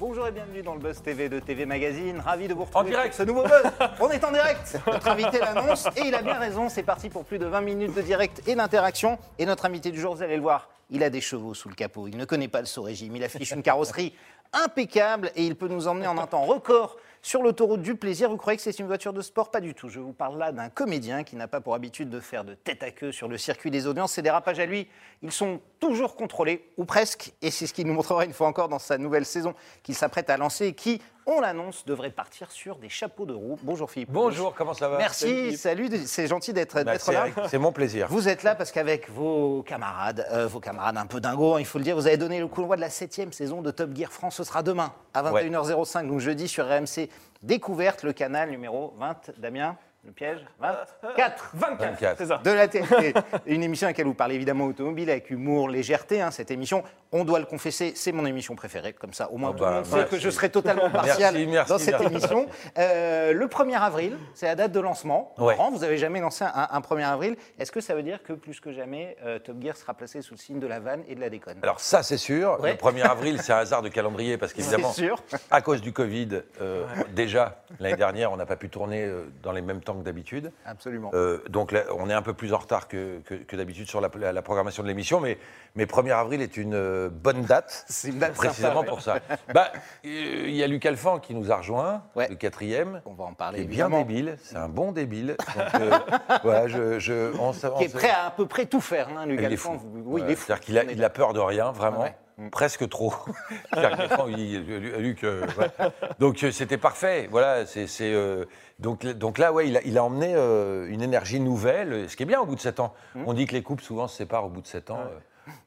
Bonjour et bienvenue dans le Buzz TV de TV Magazine. Ravi de vous retrouver. En direct. Ce nouveau Buzz. On est en direct. Notre invité l'annonce et il a bien raison. C'est parti pour plus de 20 minutes de direct et d'interaction. Et notre invité du jour, vous allez le voir, il a des chevaux sous le capot. Il ne connaît pas le saut régime. Il affiche une carrosserie impeccable et il peut nous emmener en un temps record sur l'autoroute du plaisir. Vous croyez que c'est une voiture de sport? Pas du tout. Je vous parle là d'un comédien qui n'a pas pour habitude de faire de tête à queue sur le circuit des audiences. Ses dérapages à lui, ils sont toujours contrôlés, ou presque. Et c'est ce qu'il nous montrera une fois encore dans sa nouvelle saison qu'il s'apprête à lancer et qui, on l'annonce, devrait partir sur des chapeaux de roue. Bonjour Philippe. Bonjour, comment ça va? Merci, salut, c'est gentil d'être Bah, là. C'est mon plaisir. Vous êtes là parce qu'avec vos camarades, euh, vos camarades un peu dingos, hein, il faut le dire, vous avez donné le d'envoi de la septième saison de Top Gear France. Ce sera demain à 21h05, donc jeudi sur RMC Découverte, le canal numéro 20. Damien, le piège 24. 24, 24. c'est ça. De la TNT. Une émission à laquelle vous parlez évidemment automobile avec humour, légèreté. hein, cette émission, on doit le confesser, c'est mon émission préférée. Comme ça, au moins Ah tout le monde sait merci. que je serai totalement partial Merci, merci, dans cette merci. émission. Euh, le 1er avril, c'est la date de lancement. Ouais. Laurent, vous avez jamais lancé un, un 1er avril. Est-ce que ça veut dire que plus que jamais, euh, Top Gear sera placé sous le signe de la vanne et de la déconne? Alors ça, c'est sûr. Ouais. Le 1er avril, c'est un hasard de calendrier parce qu'évidemment, C'est sûr. à cause du Covid, euh, déjà, l'année dernière, on n'a pas pu tourner euh, dans les mêmes temps que d'habitude. Absolument. Euh, donc là, on est un peu plus en retard que, que- que d'habitude sur la, la- la programmation de l'émission, mais, mais 1er avril est une euh, bonne date, C'est une date précisément sympa, pour ça. Bah, euh, Il y a Luc Alphand qui nous a rejoint, Ouais. le quatrième. On va en qui parler est bien débile, c'est un bon débile. Donc, euh, voilà, je, je- on on Qui est prêt à à peu près tout faire, hein, Luc il Alphand. Oui, il est fou. C'est-à-dire qu'il a, il a peur de rien, vraiment. Ouais. Presque trop. Luc, euh, voilà. Donc euh, c'était parfait. Voilà, c'est, euh, donc, donc là, ouais, il a, il a emmené euh, une énergie nouvelle, ce qui est bien au bout de 7 ans. On dit que les couples souvent se séparent au bout de 7 ans.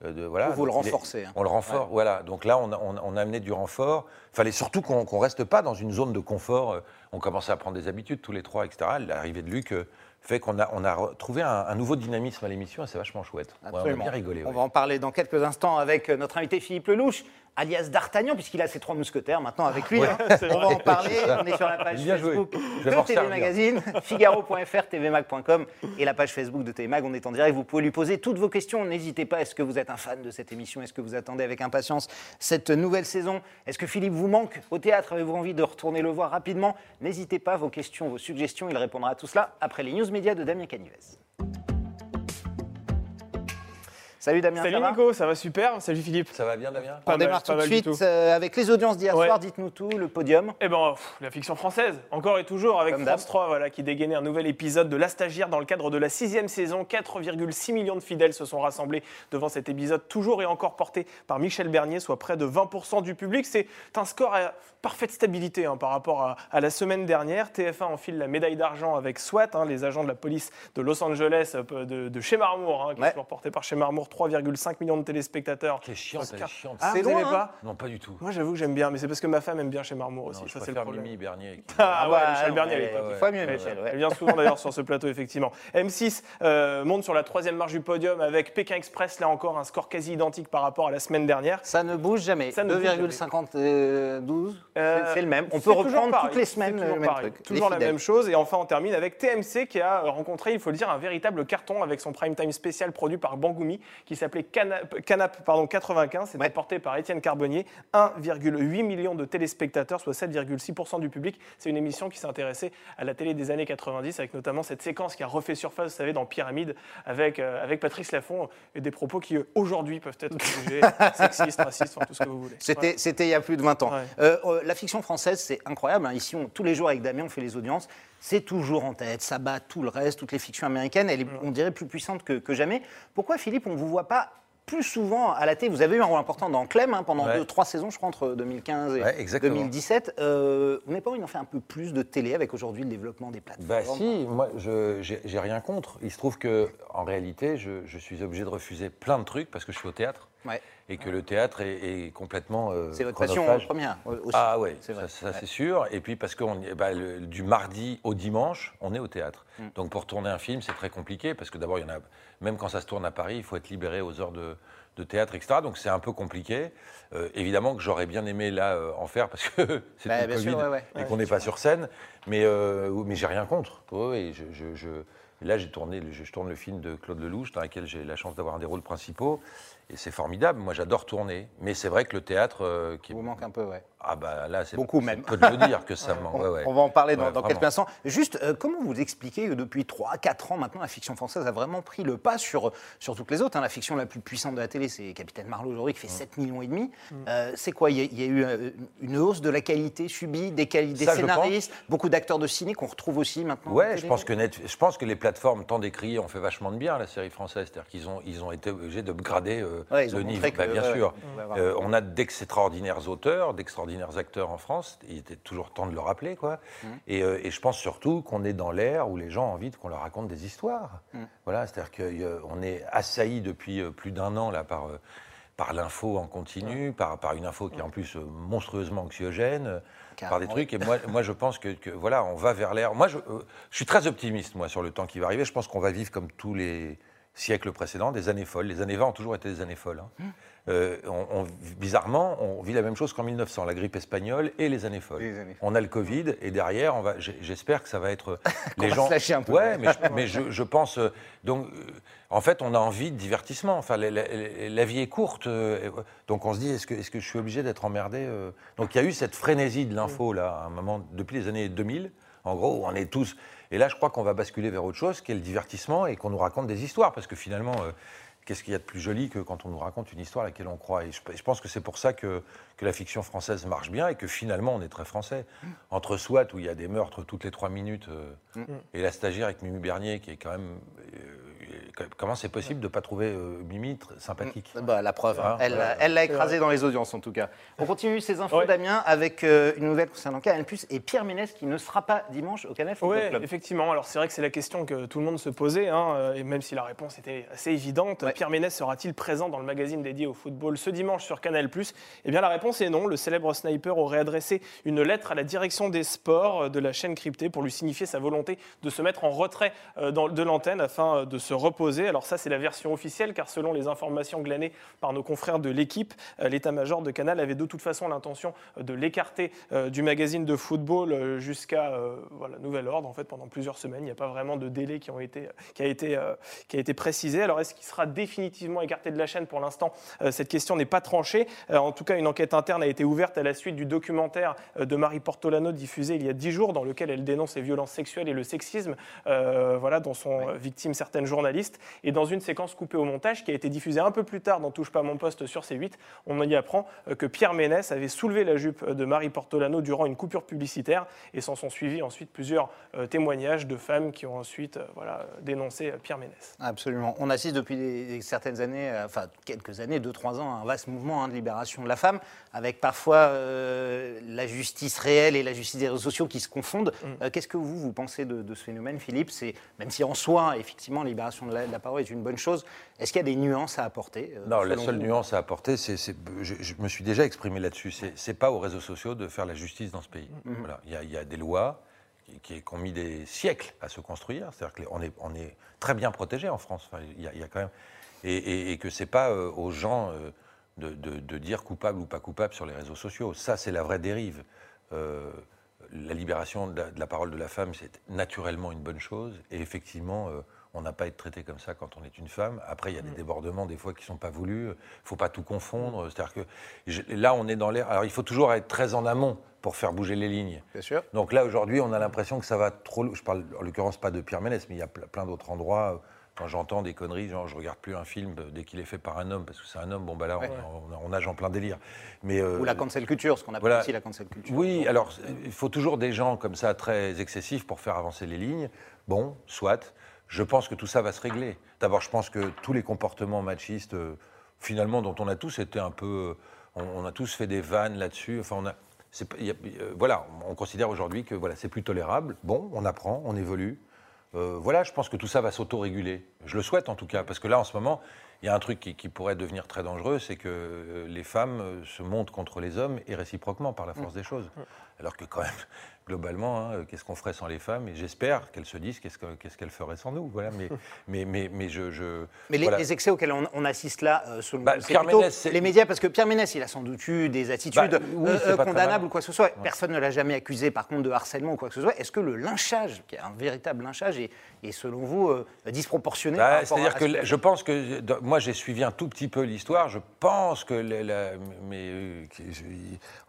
de- voilà. Vous, vous le renforcez, hein. On le renforce, voilà. Donc là, on a, on a- on a amené du renfort. Il fallait surtout qu'on ne reste pas dans une zone de confort. On commençait à prendre des habitudes tous les trois, etc. L'arrivée de Luc euh, fait qu'on a, on a trouvé un, un nouveau dynamisme à l'émission et c'est vachement chouette. Ouais, on a bien rigolé. On ouais. va en parler dans quelques instants avec notre invité Philippe Lelouch, alias D'Artagnan, puisqu'il a ses trois mousquetaires maintenant avec lui. hein. On va en parler. On est sur la page Bien joué. Facebook vais de TV. Magazine, Figaro.fr, tvmag.com et la page Facebook de TV Mag. On est en direct. Vous pouvez lui poser toutes vos questions. N'hésitez pas. Est-ce que vous êtes un fan de cette émission? Est-ce que vous attendez avec impatience cette nouvelle saison? Est-ce que Philippe vous manque au théâtre? Avez-vous envie de retourner le voir rapidement? N'hésitez pas. Vos questions, vos suggestions, il répondra à tout cela après les news médias de Damien Canivez. Salut Damien. Salut ça va Nico, ça va super. Salut Philippe. Ça va bien, Damien On mal, démarre tout de suite tout. euh, avec les audiences d'hier Ouais. soir. Dites-nous tout, le podium. Eh ben, pff, la fiction française, encore et toujours, avec Comme France d'hab. 3, voilà, qui dégainait un nouvel épisode de La Stagiaire dans le cadre de la sixième saison. 4,6 millions de fidèles se sont rassemblés devant cet épisode, toujours et encore porté par Michel Bernier, soit près de 20% du public. C'est un score à parfaite stabilité hein, par rapport à, à la semaine dernière. TF1 enfile la médaille d'argent avec SWAT, hein, les agents de la police de Los Angeles, euh, de, de chez Marmour, hein, qui Ouais. sont portés par chez Marmour, 3,5 millions de téléspectateurs. Quelle chiante, elle est chiante. Ah, C'est vous loin, aimez hein pas Non, pas du tout. Moi, j'avoue que j'aime bien, mais c'est parce que ma femme aime bien chez Marmour aussi. Non, je ça, c'est le problème. Mimi Bernier. Ah, ouais, bah, Michel non, Bernier, elle est est Elle- Michel, ouais. Elle vient souvent d'ailleurs sur ce plateau, effectivement. M6 euh, monte sur la troisième marche du podium avec Pékin Express, là encore, un score quasi identique par rapport à la semaine dernière. Ça ne bouge jamais. Ça ne bouge jamais. 2,52, Euh, c'est- c'est le même. On peut reprendre pareil, toutes les semaines toujours le même pareil, truc. Toujours Les la même chose. Et enfin, on termine avec TMC qui a rencontré, il faut le dire, un véritable carton avec son prime time spécial produit par Bangoumi qui s'appelait Canap, Canap pardon, 95. C'était Ouais. porté par Étienne Carbonnier. 1,8 million de téléspectateurs, soit 7,6% du public. C'est une émission qui s'intéressait à la télé des années 90 avec notamment cette séquence qui a refait surface, vous savez, dans Pyramide avec, euh, avec Patrice Laffont et des propos qui euh, aujourd'hui peuvent être jugés sexistes, racistes, enfin, tout ce que vous voulez. C'était, il y a plus de 20 ans. Ouais. Euh, euh, la fiction française, c'est incroyable. hein. Ici, on- tous les jours avec Damien, on fait les audiences. C'est toujours en tête. Ça bat tout le reste, toutes les fictions américaines. Elle est, on dirait, plus puissante que, que jamais. Pourquoi, Philippe, on ne vous voit pas plus souvent à la télé? Vous avez eu un rôle important dans Clem hein, pendant Ouais. deux, trois saisons, je crois, entre 2015 et Ouais, exactement. 2017. Euh, on n'est pas envie d'en faire un peu plus de télé avec aujourd'hui le développement des plateformes? Bah si, moi je j'ai j'ai rien contre. Il se trouve que en réalité, je, je suis obligé de refuser plein de trucs parce que je suis au théâtre Ouais. Et que le théâtre est, est complètement euh, C'est votre passion première euh, aussi. Ah c'est ça, ça, Ouais. c'est sûr. Et puis parce que on, bah, le- du mardi au dimanche, on est au théâtre. Mm. Donc pour tourner un film, c'est très compliqué parce que d'abord, il y en a, même quand ça se tourne à Paris, il faut être libéré aux heures de, de théâtre, etc. Donc c'est un peu compliqué. Euh, évidemment que j'aurais bien aimé là euh, en faire parce que c'est Bah, Covid sûr, ouais, ouais. et qu'on n'est pas sur scène. Mais, mais j'ai rien contre. Oui, je, je, je, Et là, j'ai tourné, je tourne le film de Claude Lelouch, dans lequel j'ai la chance d'avoir un des rôles principaux. Et c'est formidable. Moi, j'adore tourner. Mais c'est vrai que le théâtre, euh, qui est- vous manque un peu, ouais. ah bah là, c'est Beaucoup même. peu de le dire que ça me manque. On, Ouais, ouais. on va en parler dans, Ouais, dans vraiment. quelques instants. Juste, euh, comment vous expliquez que depuis 3-4 ans maintenant, la fiction française a vraiment pris le pas sur, sur toutes les autres hein? La fiction la plus puissante de la télé, c'est Capitaine Marlowe aujourd'hui, qui fait 7 millions et demi. Euh, c'est quoi? Il y, a- il y a eu euh, une hausse de la qualité subie, des, quali- des Ça, je scénaristes, beaucoup d'acteurs de ciné qu'on retrouve aussi maintenant. Ouais, je pense que Net- je pense que les plateformes tant décriées ont fait vachement de bien à la série française, c'est-à-dire qu'ils ont ils ont été obligés d'upgrader euh, Ouais, le niveau. que, Bah, bien sûr. Euh, on a d'extraordinaires auteurs, d'extraordinaires acteurs en France. Il était toujours temps de le rappeler, quoi. Mmh. Et, euh, et je pense surtout qu'on est dans l'ère où les gens ont envie qu'on leur raconte des histoires. Mmh. Voilà, c'est-à-dire qu'on est assailli depuis euh, plus d'un an là par euh, par l'info en continu, par, par une info qui est en plus euh, monstrueusement anxiogène, euh, par des trucs. Et moi, moi, je pense que, que, voilà, on va vers l'ère. Moi, je, euh, je suis très optimiste moi sur le temps qui va arriver. Je pense qu'on va vivre comme tous les siècles précédents, des années folles. Les années 20 ont toujours été des années folles. hein. Mmh. Euh, on- on- bizarrement, on vit la même chose qu'en 1900, la grippe espagnole et les années folles. Les années. On a le Covid et derrière, on va. j'ai- J'espère que ça va être Qu'on va se lâcher un peu. Ouais, mais, je, mais je, je pense. euh, donc, euh, en fait, on a envie de divertissement. Enfin, la, la- la- la vie est courte. euh, euh, donc, on se dit, est-ce que, est que je suis obligé d'être emmerdé euh? Donc, il y a eu cette frénésie de l'info, là, à un moment, depuis les années 2000. En gros, on est tous. Et là, je crois qu'on va basculer vers autre chose, qui est le divertissement, et qu'on nous raconte des histoires. Parce que finalement. euh, Qu'est-ce qu'il y a de plus joli que quand on nous raconte une histoire à laquelle on croit? Et je, je pense que c'est pour ça que, que la fiction française marche bien et que finalement on est très français. Entre SWAT, où il y a des meurtres toutes les trois minutes, euh, et la stagiaire avec Mimi Bernier, qui est quand même. euh, comment c'est possible de ne pas trouver euh, Mimi sympathique? Bah, la preuve, hein. Elle l'a elle écrasé dans les audiences en tout cas. On continue ces infos, Ouais. Damien, avec euh, une nouvelle concernant Canal Plus et Pierre Ménès qui ne sera pas dimanche au Canal Football Oui, Club. effectivement. Alors c'est vrai que c'est la question que tout le monde se posait, hein, euh, et même si la réponse était assez évidente, Ouais. Pierre Ménès sera-t-il présent dans le magazine dédié au football ce dimanche sur Canal? Eh bien la réponse est non. Le célèbre sniper aurait adressé une lettre à la direction des sports euh, de la chaîne cryptée pour lui signifier sa volonté de se mettre en retrait euh, dans- de l'antenne afin de se reposer. Alors ça c'est la version officielle, car selon les informations glanées par nos confrères de l'équipe, euh, l'état-major de Canal avait de toute façon l'intention euh, de l'écarter euh, du magazine de football jusqu'à euh, voilà, nouvel ordre. En fait, pendant plusieurs semaines, il n'y a pas vraiment de délai qui, ont été, qui, a été, euh, qui a été précisé. Alors, est-ce qu'il sera définitivement écarté de la chaîne? Pour l'instant, cette question n'est pas tranchée. En tout cas, une enquête interne a été ouverte à la suite du documentaire de Marie Portolano diffusé il y a dix jours, dans lequel elle dénonce les violences sexuelles et le sexisme, euh, voilà, dont sont euh, victimes certaines journalistes. Et dans une séquence coupée au montage qui a été diffusée un peu plus tard dans Touche pas à mon poste sur C8, on y apprend euh, que Pierre Ménès avait soulevé la jupe de Marie Portolano durant une coupure publicitaire et s'en sont suivis ensuite plusieurs euh, témoignages de femmes qui ont ensuite euh, voilà, dénoncé euh, Pierre Ménès. Absolument. On assiste depuis des- certaines années, euh, enfin quelques années, deux, trois ans, à un vaste mouvement hein, de libération de la femme, avec parfois euh, la justice réelle et la justice des réseaux sociaux qui se confondent. Mm. Euh, Qu'est-ce que vous, vous pensez de, de ce phénomène, Philippe? C'est Même si en soi, effectivement, la libération de la, de la parole est une bonne chose, est-ce qu'il y a des nuances à apporter euh, Non, la seule vous nuance à apporter, c'est, je, je me suis déjà exprimé là-dessus, c'est, pas aux réseaux sociaux de faire la justice dans ce pays. Voilà. Il, y a, il y a des lois qui, qui- qui ont mis des siècles à se construire, c'est-à-dire qu'on est, on est très bien protégé en France. Enfin, il, y a, il y a quand même, et, et- et que c'est pas euh, aux gens euh, de, de- de dire coupable ou pas coupable sur les réseaux sociaux. Ça, c'est la vraie dérive. Euh, la libération de la, de la parole de la femme, c'est naturellement une bonne chose. Et effectivement, euh, on n'a pas à être traité comme ça quand on est une femme. Après, il y a des débordements des fois qui ne sont pas voulus. Il ne faut pas tout confondre. C'est-à-dire que je- là, on est dans l'air. Alors, il faut toujours être très en amont pour faire bouger les lignes. Bien sûr. Donc là, aujourd'hui, on a l'impression que ça va trop. Je parle en l'occurrence pas de Pierre Ménès, mais il y a ple- plein d'autres endroits. Quand j'entends des conneries, genre je regarde plus un film dès qu'il est fait par un homme, parce que c'est un homme, bon bah là, Ouais. on, on- on nage en plein délire. Mais, euh, Ou la cancel culture, ce qu'on appelle voilà. aussi la cancel culture. oui, alors il faut toujours des gens comme ça très excessifs pour faire avancer les lignes. Bon, soit. Je pense que tout ça va se régler. D'abord, je pense que tous les comportements machistes, euh, finalement, dont on a tous été un peu, on, on a tous fait des vannes là-dessus. Enfin, on a, euh, voilà, on considère aujourd'hui que voilà, c'est plus tolérable. Bon, on apprend, on évolue. Euh, voilà, je pense que tout ça va s'auto-réguler. Je le souhaite en tout cas, parce que là, en ce moment, il y a un truc qui, pourrait devenir très dangereux, c'est que euh, les femmes euh, se montent contre les hommes et réciproquement par la force des choses. Alors que quand même, globalement, hein, qu'est-ce qu'on ferait sans les femmes? Et j'espère qu'elles se disent qu'est-ce que- qu'est-ce qu'elles feraient sans nous. Voilà, mais, mais, mais, mais je. je- Mais les, voilà. les excès auxquels on, on assiste là, euh, selon Bah, Ménès, les médias, parce que Pierre Ménès, il a sans doute eu des attitudes Bah, oui, euh, euh, condamnables ou quoi que ce soit. Personne ne l'a jamais accusé, par contre, de harcèlement ou quoi que ce soit. Est-ce que le lynchage, qui est un véritable lynchage, est, est, selon vous euh, disproportionné Bah, C'est-à-dire que ce je pense que dans- moi j'ai suivi un tout petit peu l'histoire. Je pense que la- mais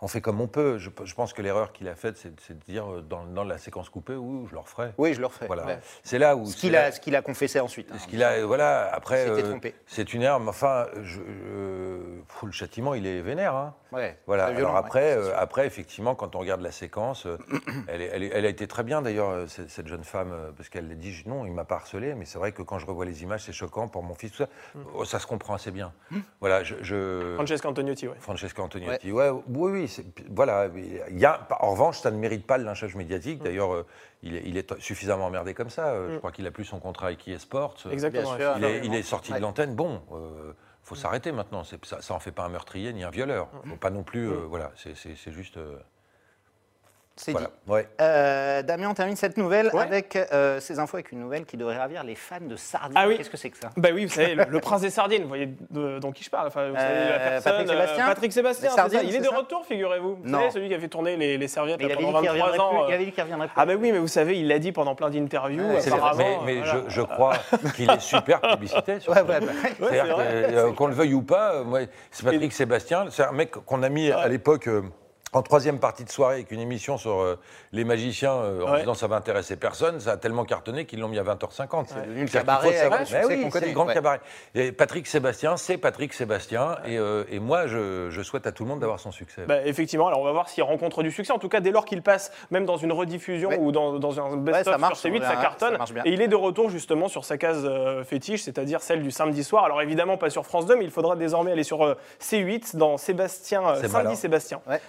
on fait comme on peut. Je, je pense que l'erreur qu'il a faite, c'est de dire euh, dans, dans la séquence coupée, oui, je le referai. Oui, je le refais. Voilà. Ouais. C'est là où Ce qu'il a, ce qu'il a confessé ensuite. hein. ce qu'il a, voilà, après, euh, trompé. c'est une arme. Enfin, je, je- pff, le châtiment, il est vénère. hein. Ouais, Voilà. violent, Alors après, ouais, euh, après, effectivement, quand on regarde la séquence, euh, elle, est- elle est- elle a été très bien d'ailleurs, euh, cette, cette jeune femme, euh, parce qu'elle a dit non, il m'a pas harcelé, mais c'est vrai que quand je revois les images, c'est choquant pour mon fils, tout ça. Oh, ça se comprend assez bien. Voilà, je. je- Francesca Antoniotti, ouais. Francesca Antoniotti. Ouais. oui, oui, c'est- voilà. Il y a, en revanche, ça ne mérite pas le lynchage médiatique. D'ailleurs, euh, il, est, il est suffisamment emmerdé comme ça. Euh, Je crois qu'il a plus son contrat avec eSports. Euh, Exactement. Bien sûr. Il est, il est sorti de l'antenne. Bon, euh, faut s'arrêter maintenant. Ça, ça en fait pas un meurtrier ni un violeur. Faut pas non plus. euh, voilà, c'est juste. Euh, C'est voilà. dit. Ouais. Euh, Damien, on termine cette nouvelle Ouais. avec euh, ces infos avec une nouvelle qui devrait ravir les fans de Sardine. Ah oui. Qu'est-ce que c'est que ça? Bah oui, vous savez, le, le prince des sardines, vous voyez de, dont qui je parle enfin, vous savez, Euh, la personne, Patrick Sébastien Patrick Sébastien, Les c'est ça. sardines, Il est de ça? retour, figurez-vous. Vous Non. savez, celui qui a fait tourner les, les serviettes il là, pendant qu'il 23 reviendrait ans. plus. Il euh. avait dit qu'il reviendrait plus. Ah bah oui, mais vous savez, il l'a dit pendant plein d'interviews, apparemment. mais mais voilà. je, je crois qu'il est super publicité. sur Ouais, bah, C'est-à-dire euh, qu'on le veuille ou pas, euh, c'est Patrick Sébastien, c'est un mec qu'on a mis à l'époque euh, en troisième partie de soirée avec une émission sur euh, les magiciens euh, en Ouais. disant ça va intéresser personne, ça a tellement cartonné qu'ils l'ont mis à 20h50. C'est devenu le cabaret oui, c'est connaît. le grand Ouais. cabaret. Et Patrick Sébastien, c'est Patrick Sébastien, et, euh, et moi je, je souhaite à tout le monde d'avoir son succès. Bah, effectivement, alors on va voir s'il rencontre du succès. En tout cas, dès lors qu'il passe, même dans une rediffusion Ouais. ou dans, dans un best-of sur C8, on ça cartonne. ça et il est de retour justement sur sa case euh, fétiche, c'est-à-dire celle du samedi soir. Alors évidemment, pas sur France 2, mais il faudra désormais aller sur euh, C8 dans Sébastien, euh, C'est samedi malin. Sébastien. Ouais.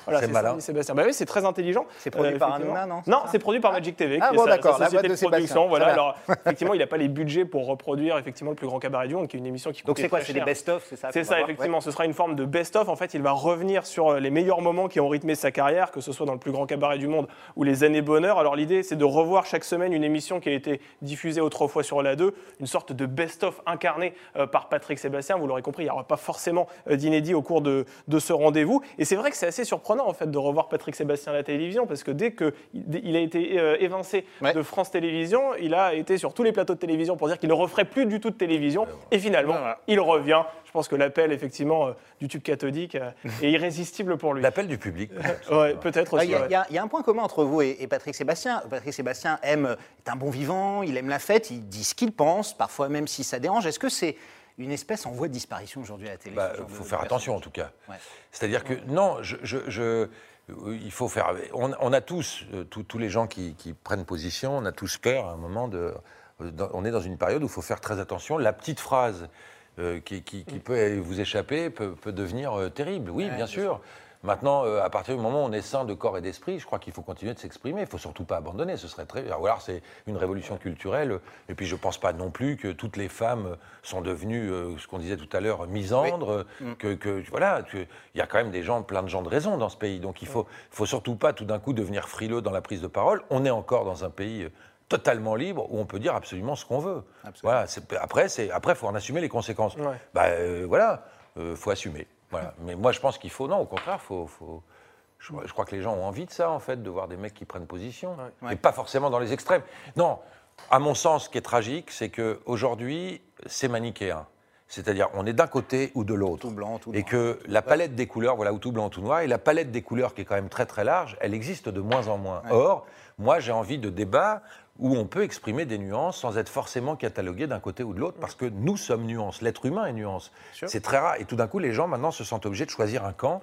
Voilà, Sébastien. Bah oui, c'est très intelligent. C'est produit par effectivement. Hanouna, non, c'est Non, c'est produit par Magic TV. Ah qui bon, d'accord, la boîte de production. Voilà. Alors effectivement, il n'a pas les budgets pour reproduire effectivement le plus grand cabaret du monde, qui est une émission qui Donc c'est quoi C'est des best-of, c'est ça C'est ça, effectivement. Ce sera une forme de best-of. En fait, il va revenir sur euh, les meilleurs moments qui ont rythmé sa carrière, que ce soit dans le plus grand cabaret du monde ou les années bonheur. Alors, l'idée, c'est de revoir chaque semaine une émission qui a été diffusée autrefois sur la 2, une sorte de best-of incarné euh, par Patrick Sébastien. Vous l'aurez compris, il n'y aura pas forcément euh, d'inédit au cours de, de ce rendez-vous. Et c'est vrai que c'est assez surprenant, en fait, de revoir Patrick Sébastien à la télévision, parce que dès qu'il il a été euh, évincé Ouais. de France Télévisions, il a été sur tous les plateaux de télévision pour dire qu'il ne referait plus du tout de télévision. Et finalement, Voilà. il revient. Je pense que l'appel, effectivement, euh, du tube cathodique euh, est irrésistible pour lui. L'appel du public. Ouais, peut-être Ah, aussi. Ouais. y il y a un point commun entre vous et, et Patrick Sébastien. Patrick Sébastien aime, est un bon vivant, il aime la fête, il dit ce qu'il pense, parfois même si ça dérange. Est-ce que c'est une espèce en voie de disparition aujourd'hui à la télé Il genre faut de- faire de attention en tout cas. Ouais. C'est-à-dire que non, je, je- je- il faut faire. On, on a tous, euh, tous- tous les gens qui, qui prennent position, on a tous peur à un moment de. euh, dans- on est dans une période où il faut faire très attention. La petite phrase euh, qui, qui- qui peut vous échapper peut, peut devenir euh, terrible. Oui, bien sûr. Maintenant, euh, à partir du moment où on est sain de corps et d'esprit, je crois qu'il faut continuer de s'exprimer. Il ne faut surtout pas abandonner. Ce serait très. Ou alors, c'est une révolution culturelle. Et puis, je ne pense pas non plus que toutes les femmes sont devenues, euh, ce qu'on disait tout à l'heure, misandres. Que, que- voilà, que- il y a quand même des gens, plein de gens de raison dans ce pays. Donc, il faut, faut surtout pas tout d'un coup devenir frileux dans la prise de parole. On est encore dans un pays euh, totalement libre où on peut dire absolument ce qu'on veut. Voilà. Après, c'est après, faut en assumer les conséquences. Ouais. Bah euh, voilà, euh, faut assumer. Voilà. Mais moi, je pense qu'il faut, non, au contraire, faut. faut- je, je crois que les gens ont envie de ça, en fait, de voir des mecs qui prennent position, Ouais. et pas forcément dans les extrêmes. Non, à mon sens, ce qui est tragique, c'est que aujourd'hui, c'est manichéen. C'est-à-dire, on est d'un côté ou de l'autre. Tout blanc, tout Et noir. que la palette des couleurs, voilà, ou tout blanc, tout noir, et la palette des couleurs qui est quand même très très large, elle existe de moins en moins. Or, moi, j'ai envie de débats où on peut exprimer des nuances sans être forcément catalogué d'un côté ou de l'autre, parce que nous sommes nuances. L'être humain est nuance. C'est très rare. Et tout d'un coup, les gens maintenant se sentent obligés de choisir un camp.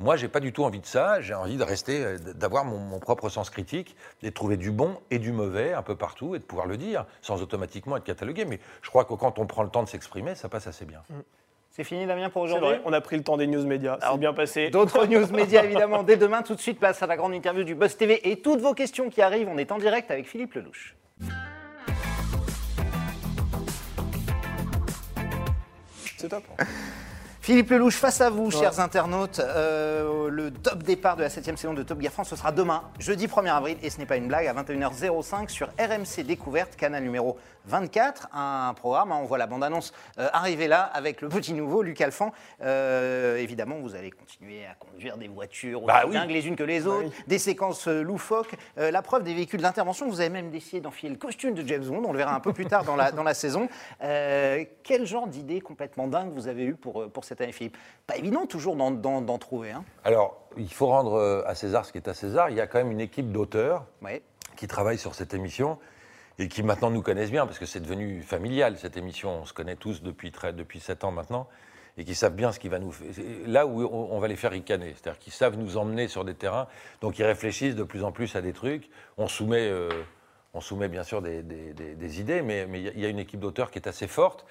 Moi, j'ai pas du tout envie de ça. J'ai envie de rester, euh, d'avoir mon, mon propre sens critique, et de trouver du bon et du mauvais un peu partout, et de pouvoir le dire, sans automatiquement être catalogué. Mais je crois que quand on prend le temps de s'exprimer, ça passe assez bien. C'est fini Damien pour aujourd'hui on a pris le temps des news médias. C'est Alors, bien passé. D'autres news médias évidemment dès demain. Tout de suite, place à la grande interview du Buzz TV et toutes vos questions qui arrivent. On est en direct avec Philippe Lelouch. C'est top. Philippe Lelouch, face à vous, chers internautes. Euh, le top départ de la 7 saison de Top Gear France, ce sera demain, jeudi 1er avril, et ce n'est pas une blague, à 21h05 sur RMC Découverte, canal numéro 24. Un programme, hein, on voit la bande-annonce euh, arriver là avec le petit nouveau, Luc Alphand. Euh, évidemment, vous allez continuer à conduire des voitures aussi Bah oui. dingues les unes que les autres, des séquences euh, loufoques. La preuve des véhicules d'intervention, vous avez même décidé d'enfiler le costume de James Bond, on le verra un peu plus tard dans la, dans la saison. Quel genre d'idée complètement dingue vous avez eu pour, pour cette année, Philippe? Pas évident toujours d'en, trouver. Hein. Alors, il faut rendre à César ce qui est à César. Il y a quand même une équipe d'auteurs Ouais. qui travaillent sur cette émission et qui maintenant nous connaissent bien parce que c'est devenu familial cette émission. On se connaît tous depuis depuis sept ans maintenant et qui savent bien ce qui va nous faire. Là où on, va les faire ricaner, c'est-à-dire qu'ils savent nous emmener sur des terrains, donc ils réfléchissent de plus en plus à des trucs. On soumet, euh, on soumet bien sûr des, des- idées, mais il y a une équipe d'auteurs qui est assez forte.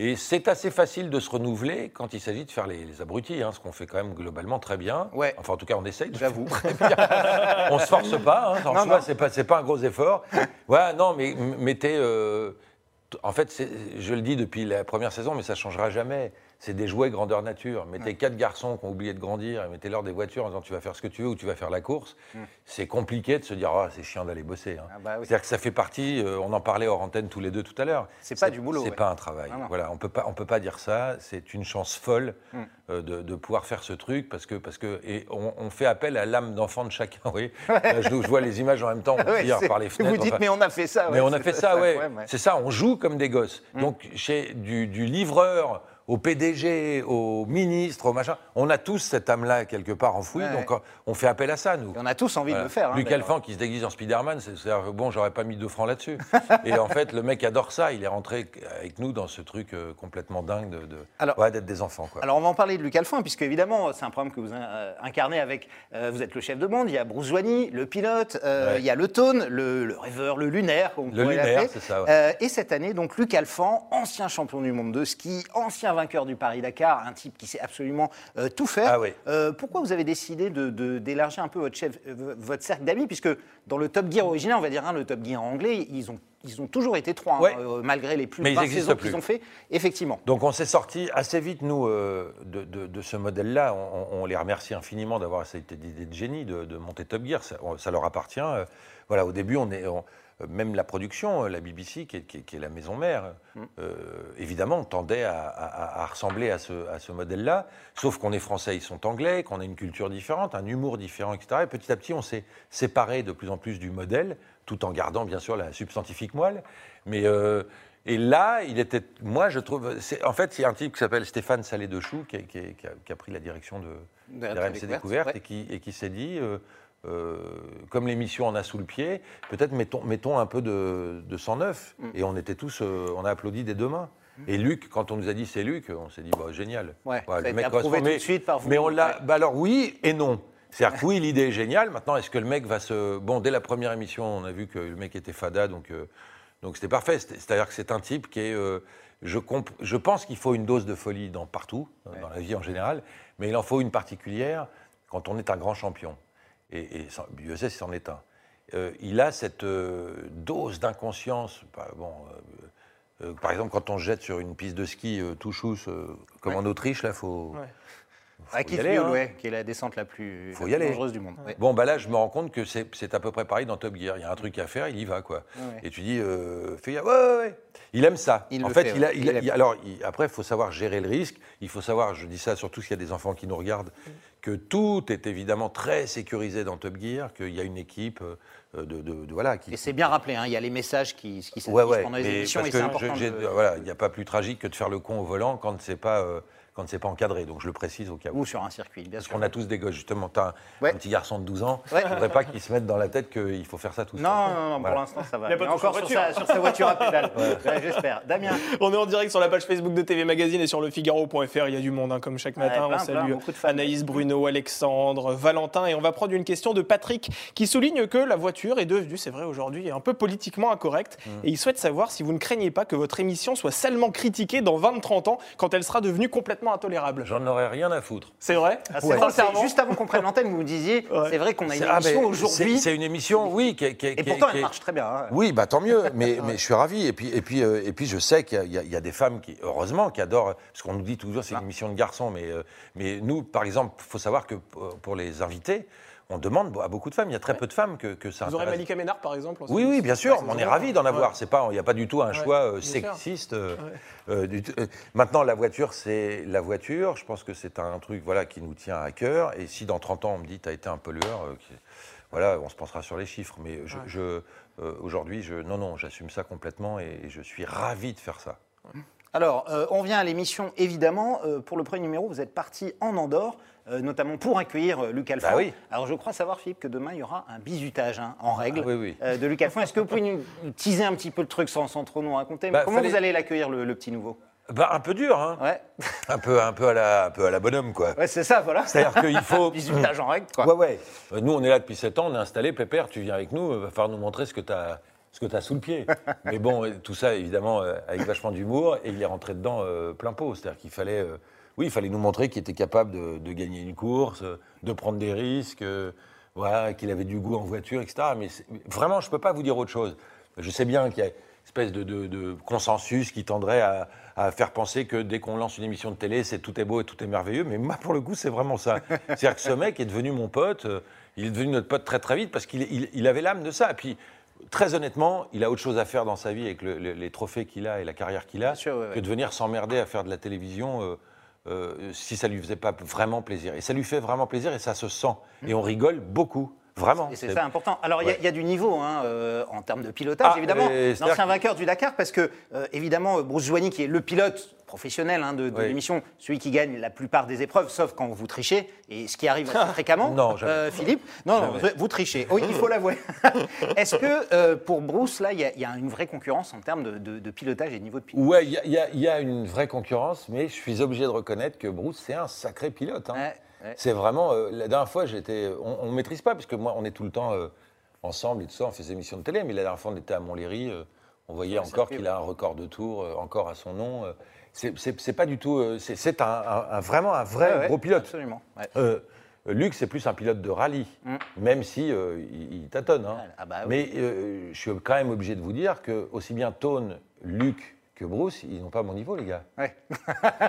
Et c'est assez facile de se renouveler quand il s'agit de faire les, les abrutis, hein, ce qu'on fait quand même globalement très bien. Ouais. Enfin, en tout cas, on essaye. J'avoue. on se force pas, hein, Non, c'est pas, un gros effort. Ouais, non, mais mettez. euh, en fait, je le dis depuis la première saison, mais ça changera jamais. C'est des jouets grandeur nature. Mettez quatre garçons qui ont oublié de grandir et mettez-leur des voitures en disant tu vas faire ce que tu veux ou tu vas faire la course. C'est compliqué de se dire Ah, c'est chiant d'aller bosser. hein. Ah bah oui. C'est-à-dire que ça fait partie. euh, on en parlait hors antenne tous les deux tout à l'heure. C'est pas du boulot, C'est ouais. pas un travail. Non, non. Voilà, on peut pas, on peut pas dire ça. C'est une chance folle Mm. euh, de, de pouvoir faire ce truc parce que, parce que, et on, on fait appel à l'âme d'enfant de chacun. Oui. Je, je vois les images en même temps. Par les fenêtres. vous dites, enfin, mais on a fait ça. mais on a fait ça, ouais. C'est ça, on joue comme des gosses. Mm. Donc, chez du, du livreur au PDG, au ministre, au machin, on a tous cette âme-là quelque part enfouie. Ouais. Donc, on fait appel à ça, nous. Et on a tous envie de le faire. hein, Luc. Alphand qui se déguise en Spider-Man, c'est bon, j'aurais pas mis deux francs là-dessus. Et en fait, le mec adore ça. Il est rentré avec nous dans ce truc euh, complètement dingue de, de- Alors- ouais, d'être des enfants. Quoi. Alors on va en parler de Luc Alphand, puisque évidemment c'est un programme que vous euh, incarnez avec, euh, vous êtes le chef de bande, il y a Bruce Joigny, le pilote, euh, il y a le Tone, le, le rêveur, le lunaire, on Le lunaire, c'est ça. Euh, et cette année, donc Luc Alphand, ancien champion du monde de ski, ancien vainqueur du Paris-Dakar, un type qui sait absolument euh, tout faire. Ah oui. Euh, pourquoi vous avez décidé de- de- d'élargir un peu votre, chef- euh, votre cercle d'amis, puisque dans le Top Gear original, on va dire hein, le Top Gear anglais, ils ont, ils ont toujours été trois, hein, Ouais. malgré les plus Mais ils de 20 existent saisons qu'ils ont fait, effectivement. Donc on s'est sorti assez vite, nous, euh, de, de- de ce modèle-là. On, on les remercie infiniment d'avoir cette idée de génie de, de monter Top Gear. Ça, leur appartient. Euh, voilà, au début, on est, on- même la production, euh, la BBC, qui est, qui est- qui est la maison mère, euh, évidemment, tendait à, à- à ressembler à ce, à ce modèle-là. Sauf qu'on est français, ils sont anglais, qu'on a une culture différente, un humour différent, etc. Et petit à petit, on s'est séparé de plus en plus du modèle, tout en gardant, bien sûr, la substantifique moelle. Mais euh, et là, il était, moi, je trouve, c'est- en fait, il y a un type qui s'appelle Stéphane Salé de Chou qui, a- qui a- qui a, qui a pris la direction de, De RMC Découverte, ouais. et qui, et s'est dit, euh, euh, comme l'émission en a sous le pied, peut-être mettons, mettons un peu de, de sang neuf. Mm. Et on était tous, euh, on a applaudi des deux mains. Et Luc, quand on nous a dit c'est Luc, on s'est dit bah, génial. Ouais, a été approuvé correspond. tout de suite par vous. Mais on l'a. Ouais. Bah alors oui et non. C'est-à-dire que oui, l'idée est géniale. Maintenant, est-ce que le mec va se. Bon, dès la première émission, on a vu que le mec était fada, donc euh, donc c'était parfait. C'est- C'est-à-dire que c'est un type qui est. je, comp- je pense qu'il faut une dose de folie dans partout, dans la vie en général, mais il en faut une particulière quand on est un grand champion. Et, et USS, c'en est un. Euh, il a cette euh, dose d'inconscience. bah, bon, euh, par exemple, quand on jette sur une piste de ski tout chousse, comme en Autriche, là, faut. Ouais. faut À y Kitzbühel, aller, hein. ouais, qui est la descente la plus, Faut la y plus aller. dangereuse du monde. ouais. Bon, bah là, je me rends compte que c'est à peu près pareil dans Top Gear. Il y a un truc à faire, il y va, quoi. Et tu dis, fais. Ouais, ouais. Il aime ça. Il en fait, fait, il a, il Il a- alors, après, il faut savoir gérer le risque. Il faut savoir, je dis ça surtout s'il y a des enfants qui nous regardent, que tout est évidemment très sécurisé dans Top Gear, qu'il y a une équipe euh, de, de- de- voilà, qui, Et c'est bien rappelé, hein, il y a les messages qui, qui s'affichent Ouais, ouais. pendant les émissions et c'est que important. je- j'ai- de- voilà, il n'y a pas plus tragique que de faire le con au volant quand c'est pas, euh, quand c'est pas encadré. Donc je le précise au cas où. Ou sur un circuit, bien Parce sûr. qu'on a tous des gosses, justement. Tu as un, Ouais. un petit garçon de 12 ans. Ouais. Je ne voudrais pas qu'il se mette dans la tête qu'il faut faire ça tout seul. Non, non, non, Voilà. pour l'instant ça va. Il y a pas de encore sur sa, sur sa voiture à pédale. Ouais, J'espère. Damien, On est en direct sur la page Facebook de TV Magazine et sur le Figaro.fr. Il y a du monde, hein, comme chaque matin. plein, on salue plein. Anaïs, Bruno, Alexandre, Valentin. Et on va prendre une question de Patrick qui souligne que la voiture est devenue, c'est vrai aujourd'hui, un peu politiquement incorrecte. Mmh. Et il souhaite savoir si vous ne craignez pas que votre émission soit salement critiquée dans 20-30 ans quand elle sera devenue complètement complètement intolérable. J'en aurais rien à foutre. C'est vrai Ah, c'est Ouais. vrai, c'est- Sincèrement. juste avant qu'on prenne l'antenne, vous me disiez, Ouais. c'est vrai qu'on a une ah, émission mais aujourd'hui. c'est- une émission, oui, qui, est- qui Et qui pourtant, qui elle marche très bien. hein. Oui, bah tant mieux, mais, mais je suis ravi. Et puis, et puis, euh, et puis je sais qu'il y, a- y des femmes qui, heureusement, qui adorent, parce qu'on nous dit toujours c'est une émission de garçons, mais, euh, mais nous, par exemple, il faut savoir que pour pour les invités, on demande à beaucoup de femmes, il y a très peu de femmes que, que ça Vous aurez. Malika Ménard, par exemple Oui, oui, bien sûr, Ouais, on est ravis d'en avoir. C'est pas, il n'y a pas du tout un choix euh, sexiste. euh, euh, du. Euh, maintenant, la voiture, c'est la voiture. Je pense que c'est un truc, voilà, qui nous tient à cœur. Et si dans 30 ans on me dit, tu as été un pollueur, euh, qui- voilà, on se pensera sur les chiffres. Mais je, Ouais. je, euh, aujourd'hui, je, non, non, j'assume ça complètement et, je suis ravi de faire ça. Alors, euh, on vient à l'émission, évidemment. Euh, pour le premier numéro, vous êtes parti en Andorre, euh, notamment pour accueillir euh, Luc Alphand. Bah oui. Alors, je crois savoir, Philippe, que demain, il y aura un bisutage hein, en règle Ah oui, oui. euh, de Luc Alphand. Est-ce que vous pouvez nous teaser un petit peu le truc sans, sans trop nous raconter? Bah, Comment fallait- vous allez l'accueillir, le, le petit nouveau? Bah, un peu dur, hein. Ouais, un, peu, un, peu à la, un peu à la bonhomme, quoi. ouais c'est ça, voilà. C'est-à-dire qu'il faut. Bisutage en règle, quoi. Ouais, ouais. Euh, Nous, on est là depuis 7 ans, on est installé. Pépère, tu viens avec nous, va falloir nous montrer ce que tu as. Ce que tu as sous le pied. Mais bon, tout ça, évidemment, euh, avec vachement d'humour, et il est rentré dedans euh, plein pot. C'est-à-dire qu'il fallait, euh, oui, il fallait nous montrer qu'il était capable de, de gagner une course, de prendre des risques, euh, voilà, qu'il avait du goût en voiture, etc. Mais vraiment, je ne peux pas vous dire autre chose. Je sais bien qu'il y a une espèce de, de- de consensus qui tendrait à, à faire penser que dès qu'on lance une émission de télé, c'est tout est beau et tout est merveilleux. Mais moi, pour le coup, c'est vraiment ça. C'est-à-dire que ce mec est devenu mon pote. euh, Il est devenu notre pote très très vite parce qu'il il- il avait l'âme de ça. Et puis, très honnêtement, il a autre chose à faire dans sa vie avec le- le- les trophées qu'il a et la carrière qu'il a Bien sûr, ouais, ouais. que de venir s'emmerder à faire de la télévision. euh, si ça lui faisait pas vraiment plaisir. Et ça lui fait vraiment plaisir et ça se sent. Et on rigole beaucoup, vraiment. Et c'est ça important. Alors, il y a- Ouais. il y, a du niveau hein, euh, en termes de pilotage, Ah, évidemment. L'ancien que- vainqueur du Dakar, parce que, euh, évidemment, Bruce Joigny, qui est le pilote professionnel hein, de, de Oui. l'émission, celui qui gagne la plupart des épreuves, sauf quand vous trichez, et ce qui arrive assez fréquemment, Non, euh, Philippe. Non, non, vous, trichez. Oui, il faut l'avouer. Est-ce que, pour Bruce, là, il y, a- il y a une vraie concurrence en termes de, de- de pilotage et de niveau de pilotage? Ouais, il y, a- y une vraie concurrence, mais je suis obligé de reconnaître que Bruce, c'est un sacré pilote. hein. Ouais, ouais. C'est vraiment. euh, la dernière fois, j'étais. On ne maîtrise pas, parce que moi, on est tout le temps euh, ensemble et tout ça, on fait des émissions de télé, mais la dernière fois, on était à Montlhéry, euh, on voyait encore qu'il a un record de tour, euh, encore à son nom. c'est pas du tout. c'est un, un- un- vraiment un vrai Ouais, gros pilote. Absolument. Luc, c'est plus un pilote de rallye, même si euh, il, il tâtonne. hein. Ah bah oui. Mais euh, je suis quand même obligé de vous dire que aussi bien Tone, Luc que Bruce, ils n'ont pas mon niveau, les gars. Ouais.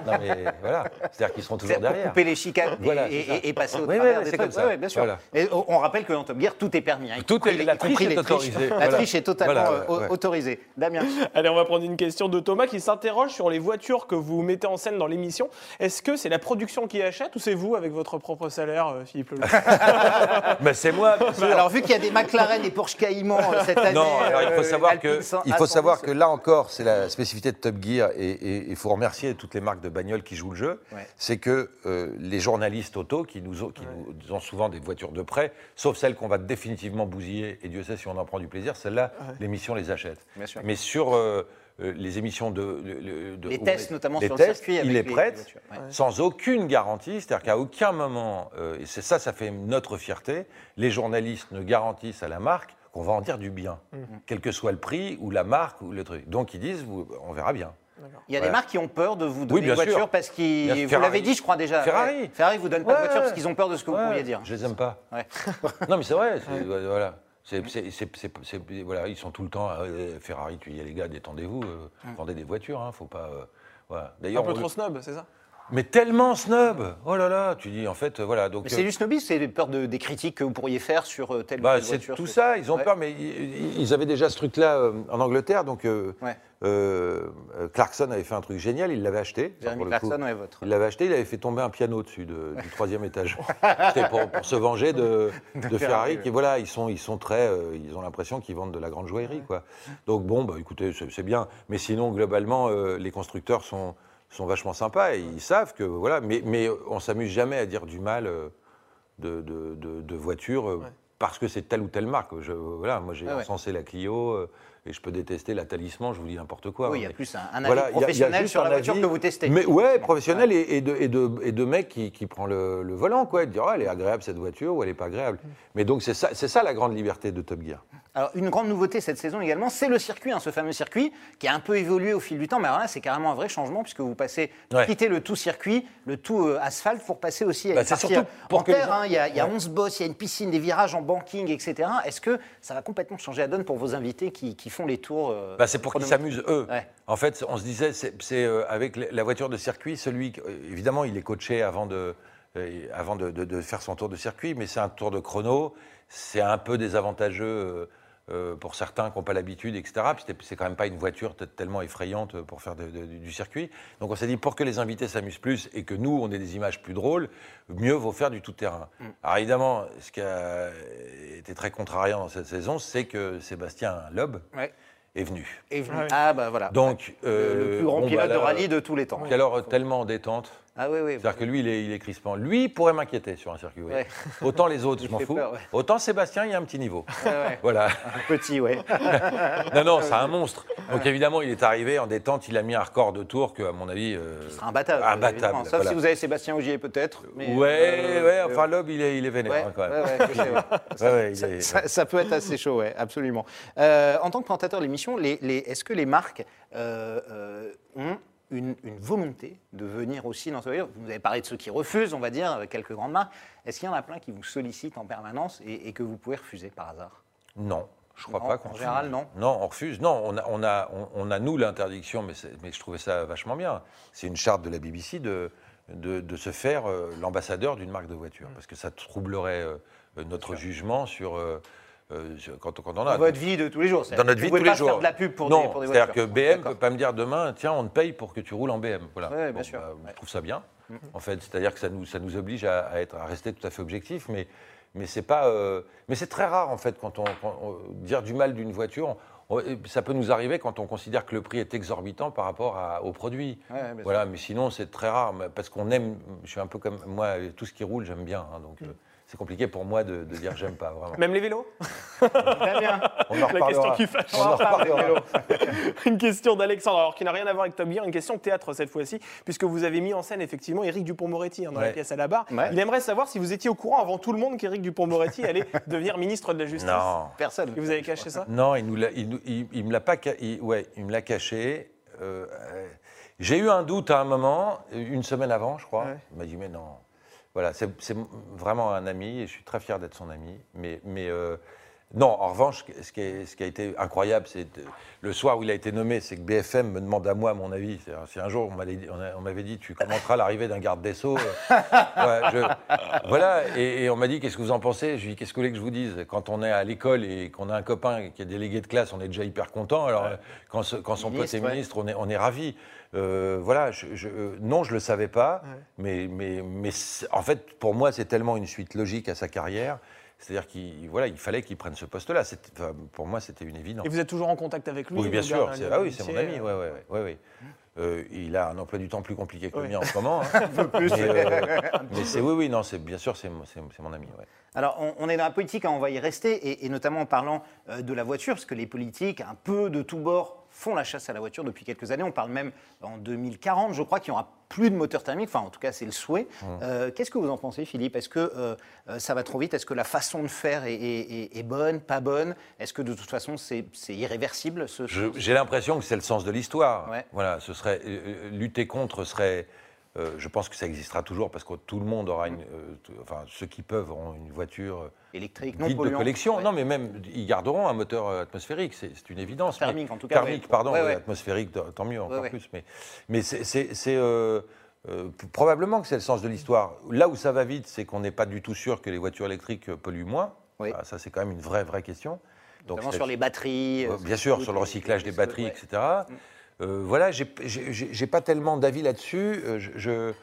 Non mais voilà, c'est-à-dire qu'ils seront toujours derrière. couper les chicanes et- Voilà, et, et- et passer au Oui, oui, travers oui, des c'est trucs. comme ça. Ouais, ouais, bien sûr. Voilà. Et on, rappelle que dans Top Gear, tout est permis. hein, Tout est- les- la triche est les triches. autorisée. La Voilà. triche est totalement Voilà, euh, ouais. autorisée. Damien. Allez, on va prendre une question de Thomas qui s'interroge sur les voitures que vous mettez en scène dans l'émission. Est-ce que c'est la production qui achète ou c'est vous avec votre propre salaire, euh, Philippe Lelouch Mais c'est moi. bien sûr. Alors, vu qu'il y a des McLaren et Porsche Cayman euh, cette année. Non, alors il faut savoir que, il faut A110, savoir que là encore, c'est la spécificité de Top Gear et il faut remercier toutes les marques de bagnoles qui jouent le jeu. Ouais. C'est que euh, les journalistes auto qui, nous, ont- qui nous ont souvent des voitures de prêt, sauf celles qu'on va définitivement bousiller, et Dieu sait si on en prend du plaisir, celles-là, l'émission les achète. Bien sûr. Mais sur euh, euh, les émissions de, de- de- Les tests, on notamment les sur le tests, circuit avec il les prête sans aucune garantie, c'est-à-dire qu'à aucun moment, euh, et c'est ça, ça fait notre fierté, les journalistes ne garantissent à la marque qu'on va en dire du bien, Mmh. quel que soit le prix ou la marque ou le truc. Donc ils disent, vous- on verra bien. Il y a des marques qui ont peur de vous donner bien une voiture sûr. parce qu'ils. Vous l'avez dit, je crois déjà. Ferrari. Ouais. Ferrari vous donne pas de voiture parce qu'ils ont peur de ce que vous pourriez dire. Je les aime pas. Ouais. non mais c'est vrai, voilà. C'est- voilà, ils sont tout le temps ah, ouais, Ferrari, tu y es les gars, détendez-vous, euh, vendez des voitures, hein, faut pas. euh, voilà. Un D'ailleurs, peu on- trop snob, c'est ça? Mais tellement snob. Oh là là, tu dis en fait, euh, voilà. Donc Mais c'est euh, du snobisme, c'est peur de, des critiques que vous pourriez faire sur euh, telle ou Bah, telle c'est voiture. tout ça, ils ont Ouais. peur, mais ils, ils avaient déjà ce truc-là euh, en Angleterre, donc Ouais. Clarkson avait fait un truc génial, il l'avait acheté. Coup. Clarkson, ouais, votre. Il l'avait acheté, il avait fait tomber un piano dessus de- du troisième étage. C'était pour, pour se venger de, de Ferrari, qui voilà, ils sont, ils sont très, ils ont l'impression qu'ils vendent de la grande joaillerie, quoi. Donc bon, bah écoutez, c'est bien, mais sinon globalement, les constructeurs sont, sont vachement sympas et ils savent que voilà, mais, mais on s'amuse jamais à dire du mal euh, de, de, de- de voitures. euh, Ouais. Parce que c'est telle ou telle marque. Je, voilà, moi j'ai Ah ouais. encensé la Clio, euh, et je peux détester la talisman, je vous dis n'importe quoi. Oui, il y a plus un, un avis Voilà, il y a- il y a professionnel sur la voiture avis- que vous testez. Mais ouais, professionnel et, et de, et, de, et de mec qui, qui prend le, le volant, quoi, et de dire Ah, elle est agréable cette voiture ou elle n'est pas agréable. Mais donc c'est ça, c'est ça la grande liberté de Top Gear. Alors, une grande nouveauté cette saison également, c'est le circuit, hein, ce fameux circuit qui a un peu évolué au fil du temps. Mais alors là, c'est carrément un vrai changement puisque vous passez, Ouais. quittez le tout circuit, le tout euh, asphalte pour passer aussi à Bah, une partie euh, en terre. gens- hein. Il y a, il y a Ouais. 11 bosses, il y a une piscine, des virages en banking, etc. Est-ce que ça va complètement changer la donne pour vos invités qui, qui font les tours euh, Bah, c'est pour qu'ils s'amusent eux. Ouais. En fait, on se disait, c'est euh, avec la voiture de circuit, celui, euh, évidemment, il est coaché avant de, euh, avant de, de- de faire son tour de circuit, mais c'est un tour de chrono, c'est un peu désavantageux euh, euh, pour certains qui n'ont pas l'habitude, etc. Puis c'est- quand même pas une voiture tellement effrayante pour faire de- de- du circuit. Donc on s'est dit, pour que les invités s'amusent plus et que nous, on ait des images plus drôles, mieux vaut faire du tout-terrain. Alors évidemment, ce qui a été très contrariant dans cette saison, c'est que Sébastien Loeb Ouais. est venu. est venu. Ouais. Ah bah voilà. Donc, le, le euh, plus grand bon, pilote bah, de rallye de tous les temps. Puis alors, tellement en détente. Ah oui, oui. C'est-à-dire que lui, il est, il est crispant. Lui pourrait m'inquiéter sur un circuit. Ouais. Autant les autres, je m'en fous. peur, ouais. Autant Sébastien, il y a un petit niveau. Ouais. Voilà. Un petit, ouais. Non, non, c'est un monstre. Donc évidemment, il est arrivé en détente. Il a mis un record de tour que, à mon avis, euh, Ce sera imbattable. Imbattable. Sauf voilà. si vous avez Sébastien Ogier peut-être. mais, ouais, euh, ouais. euh, Enfin, Loeb, il est, il est vénère Ouais, hein, quand même. il Ça, est- ça- ça peut être assez chaud, ouais, absolument. Euh, en tant que présentateur de l'émission, les, les- est-ce que les marques ont une, une volonté de venir aussi dans ce Vous avez parlé de ceux qui refusent, on va dire, quelques grandes marques. Est-ce qu'il y en a plein qui vous sollicitent en permanence et, et que vous pouvez refuser par hasard? Non, je crois Non, pas en qu'on général, refuse. non. Non, on refuse. Non, on a, on a, on, on a nous l'interdiction, mais, je trouvais ça vachement bien. C'est une charte de la BBC de, de, de se faire euh, l'ambassadeur d'une marque de voiture, parce que ça troublerait euh, notre jugement sur, euh, euh, sur- quand, quand on a Dans votre vie de tous les jours dans notre vie de tous les pas jours. faire de la pub pour non, des, pour des c'est-à-dire que BM ne peut pas me dire demain, tiens, on te paye pour que tu roules en BM. Voilà. Ouais, bien sûr. bah, Ouais. Je trouve ça bien. En fait, c'est-à-dire que ça nous, ça nous oblige à, à être, à rester tout à fait objectif, mais, mais c'est pas, euh, mais c'est très rare en fait quand on, quand on- dire du mal d'une voiture. on- ça peut nous arriver quand on considère que le prix est exorbitant par rapport à- au produit. Ouais, voilà, mais sinon c'est très rare parce qu'on aime. Je suis un peu comme moi, tout ce qui roule, j'aime bien. hein, donc euh, c'est compliqué pour moi de, de dire j'aime pas vraiment. Même les vélos? Très bien. On en La question reparlera. qui fâche. On en reparlera. Une question d'Alexandre, alors qui n'a rien à voir avec Top Gear, une question de théâtre cette fois-ci, puisque vous avez mis en scène effectivement Éric Dupont-Moretti hein, dans la pièce à la barre. Ouais. Il aimerait savoir si vous étiez au courant avant tout le monde qu'Éric Dupont-Moretti allait devenir ministre de la Justice. Non. Personne. Et vous avez caché ça? Non, il, nous l'a- il, nous- il- il me l'a pas, il- ouais, il me l'a caché. Euh, euh, j'ai eu un doute à un moment, une semaine avant, je crois. Ouais. Il m'a dit mais non. Voilà, c'est vraiment un ami et je suis très fier d'être son ami. Mais, mais euh, non, en revanche, ce qui, est- ce qui a été incroyable, c'est le soir où il a été nommé, c'est que BFM me demande à moi mon avis. C'est- Si un jour on m'avait dit, tu commenteras l'arrivée d'un garde des sceaux. euh, ouais, je- voilà, et, et on m'a dit qu'est-ce que vous en pensez? Je lui ai dit qu'est-ce que vous voulez que je vous dise? Quand on est à l'école et qu'on a un copain qui est délégué de classe, on est déjà hyper content. Alors euh, quand, ce- quand son pote Ministre, est ouais. ministre, on est, on est ravis. Euh, voilà, je, je- euh, non, je le savais pas, Ouais. mais, mais, mais c'est- en fait, pour moi, c'est tellement une suite logique à sa carrière. C'est-à-dire qu'il voilà, il fallait qu'il prenne ce poste-là. Enfin, Pour moi, c'était une évidence. Et vous êtes toujours en contact avec lui Oui, bien sûr. un Ah oui, c'est mon ami. Ouais, ouais, ouais, ouais, ouais. Euh, il a un emploi du temps plus compliqué que le Ouais. mien en ce moment. hein. plus. Mais, euh, mais c'est oui, oui, non, c'est bien sûr, c'est mon, c'est- c'est mon ami. ouais. Alors, on, on est dans la politique, hein, on va y rester, et, et notamment en parlant euh, de la voiture, parce que les politiques, un peu de tous bords, font la chasse à la voiture depuis quelques années. On parle même en 2040, je crois qu'il n'y aura plus de moteur thermique, enfin en tout cas c'est le souhait. Euh, Qu'est-ce que vous en pensez, Philippe? Est-ce que euh, euh, ça va trop vite? Est-ce que la façon de faire est, est- est- est bonne, pas bonne? Est-ce que de toute façon c'est irréversible ce, J'ai l'impression que c'est le sens de l'histoire. Ouais. Voilà, ce serait lutter contre serait. Euh, je pense que ça existera toujours parce que tout le monde aura une. euh, enfin, ceux qui peuvent auront une voiture euh, électrique, non dite de polluante collection. Ouais. Non, mais même ils garderont un moteur atmosphérique, c'est une évidence. Thermique, Mais- en tout cas, Thermique, pardon, Ouais, oui, ouais. atmosphérique, tant mieux, encore plus. Mais, mais c'est- euh, probablement que c'est le sens de l'histoire. Là où ça va vite, c'est qu'on n'est pas du tout sûr que les voitures électriques polluent moins. Oui. Ah, ça, c'est quand même une vraie, vraie question. C'est- sur les batteries. Euh, Bien sûr, sur le recyclage des batteries, etc. Euh, voilà, j'ai- pas tellement d'avis là-dessus. Euh, je, je-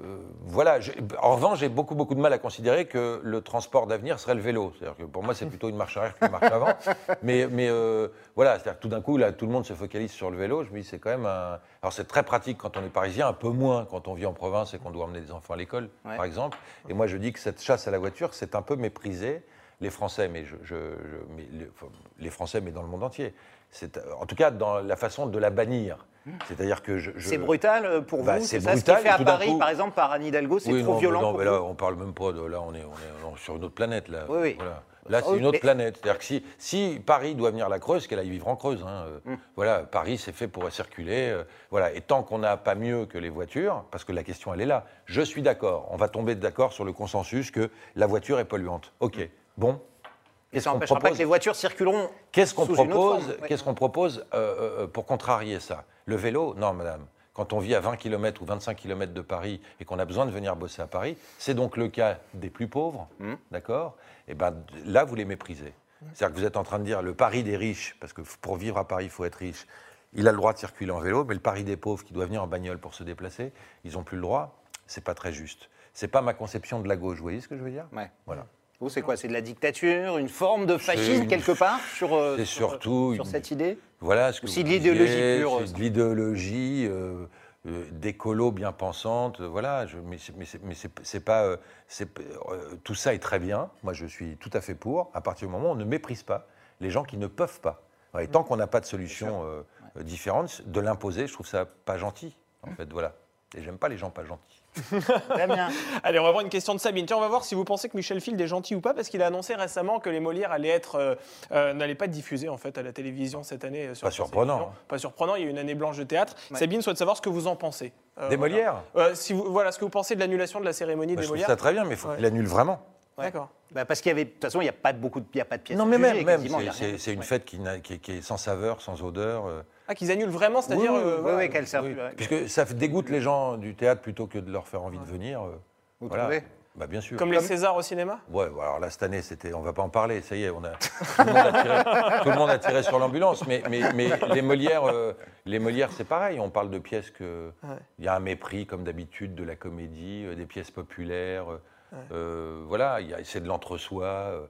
euh, voilà. en revanche, j'ai beaucoup beaucoup de mal à considérer que le transport d'avenir serait le vélo. C'est-à-dire que pour moi, c'est plutôt une marche arrière qu'une marche avant. Mais, mais euh, voilà, c'est-à-dire que tout d'un coup, là, tout le monde se focalise sur le vélo. Je me dis, c'est quand même un. Alors, c'est très pratique quand on est parisien, un peu moins quand on vit en province et qu'on doit emmener des enfants à l'école, Ouais. par exemple. Et moi, je dis que cette chasse à la voiture, c'est un peu méprisé. les Français, mais, je, je- je- mais les, enfin, les Français, mais dans le monde entier. C'est, euh, en tout cas, dans la façon de la bannir. C'est-à-dire que je. je- C'est brutal euh, pour Bah, vous c'est c'est ça, brutal, Ce qui fait à Paris, coup- par exemple, par Anne Hidalgo, c'est Oui, trop non, violent non, pour mais là, on parle même pas de. Là, on est, on est on- sur une autre planète. Là, Oui, oui. Voilà. Là, c'est une autre mais- planète. C'est-à-dire que si, si Paris doit venir à la Creuse, qu'elle aille vivre en Creuse. hein, euh, Hum. Voilà, Paris, c'est fait pour circuler. euh, voilà. Et tant qu'on n'a pas mieux que les voitures, parce que la question, elle est là. Je suis d'accord. On va tomber d'accord sur le consensus que la voiture est polluante. OK. Bon. Et Qu'est-ce ça qu'on n'empêchera pas propose que les voitures circuleront Qu'est-ce qu'on propose, ouais. qu'est-ce qu'on propose euh, euh, pour contrarier ça Le vélo Non, madame. Quand on vit à 20 km ou 25 km de Paris et qu'on a besoin de venir bosser à Paris, c'est donc le cas des plus pauvres, Mmh. d'accord Et ben là, vous les méprisez. C'est-à-dire que vous êtes en train de dire le Paris des riches, parce que pour vivre à Paris, il faut être riche. Il a le droit de circuler en vélo, mais le Paris des pauvres qui doit venir en bagnole pour se déplacer, ils n'ont plus le droit. C'est pas très juste. C'est pas ma conception de la gauche. Vous voyez ce que je veux dire Ouais. Voilà. Vous, c'est quoi C'est de la dictature, une forme de fascisme quelque part sur, euh, sur, surtout sur une- cette idée Voilà ce que c'est de l'idéologie pure, C'est de l'idéologie euh, euh, d'écolo bien pensante. euh, Voilà, je- mais c'est- mais c'est pas. euh, euh, tout ça est très bien. Moi, je suis tout à fait pour, à partir du moment où on ne méprise pas les gens qui ne peuvent pas. Et tant qu'on n'a pas de solution euh, euh, différente, de l'imposer, je trouve ça pas gentil, en fait. Voilà. Et j'aime pas les gens pas gentils. Très bien. Allez, on va voir une question de Sabine. Tiens, on va voir si vous pensez que Michel Field est gentil ou pas, parce qu'il a annoncé récemment que les Molières allaient être, euh, euh, n'allaient pas être diffusés en fait à la télévision cette année. euh, sur Pas surprenant, hein. Pas surprenant. Il y a eu une année blanche de théâtre. Ouais. Sabine souhaite savoir ce que vous en pensez. Euh, Des voilà. Molières Euh, si vous, voilà ce que vous pensez de l'annulation de la cérémonie Bah, des Je trouve Molières. ça très bien, mais il faut Ouais. qu'il annule vraiment. Ouais. D'accord. Bah, parce qu'il y avait, de toute façon, il n'y a pas de beaucoup de, il y a pas de pièces. Non, mais même, même c'est- une Ouais. fête qui est sans saveur, sans odeur. Ah, qu'ils annulent vraiment, c'est-à-dire. Oui, oui, euh, Oui, voilà. oui, qu'elle sert Oui, plus. ouais. Puisque ça dégoûte les gens du théâtre plutôt que de leur faire envie de venir. euh, Vous voilà. trouvez? Bah, Bien sûr. Comme les Césars au cinéma? Ouais, bon, alors là, cette année, c'était, on va pas en parler, ça y est, on a, tout, le monde a tiré, tout le monde a tiré sur l'ambulance. Mais, mais, mais les Molières, euh, les Molières, c'est pareil. On parle de pièces que, Ouais. il y a un mépris, comme d'habitude, de la comédie, euh, des pièces populaires. euh, euh, voilà, il y a- c'est de l'entre-soi. euh,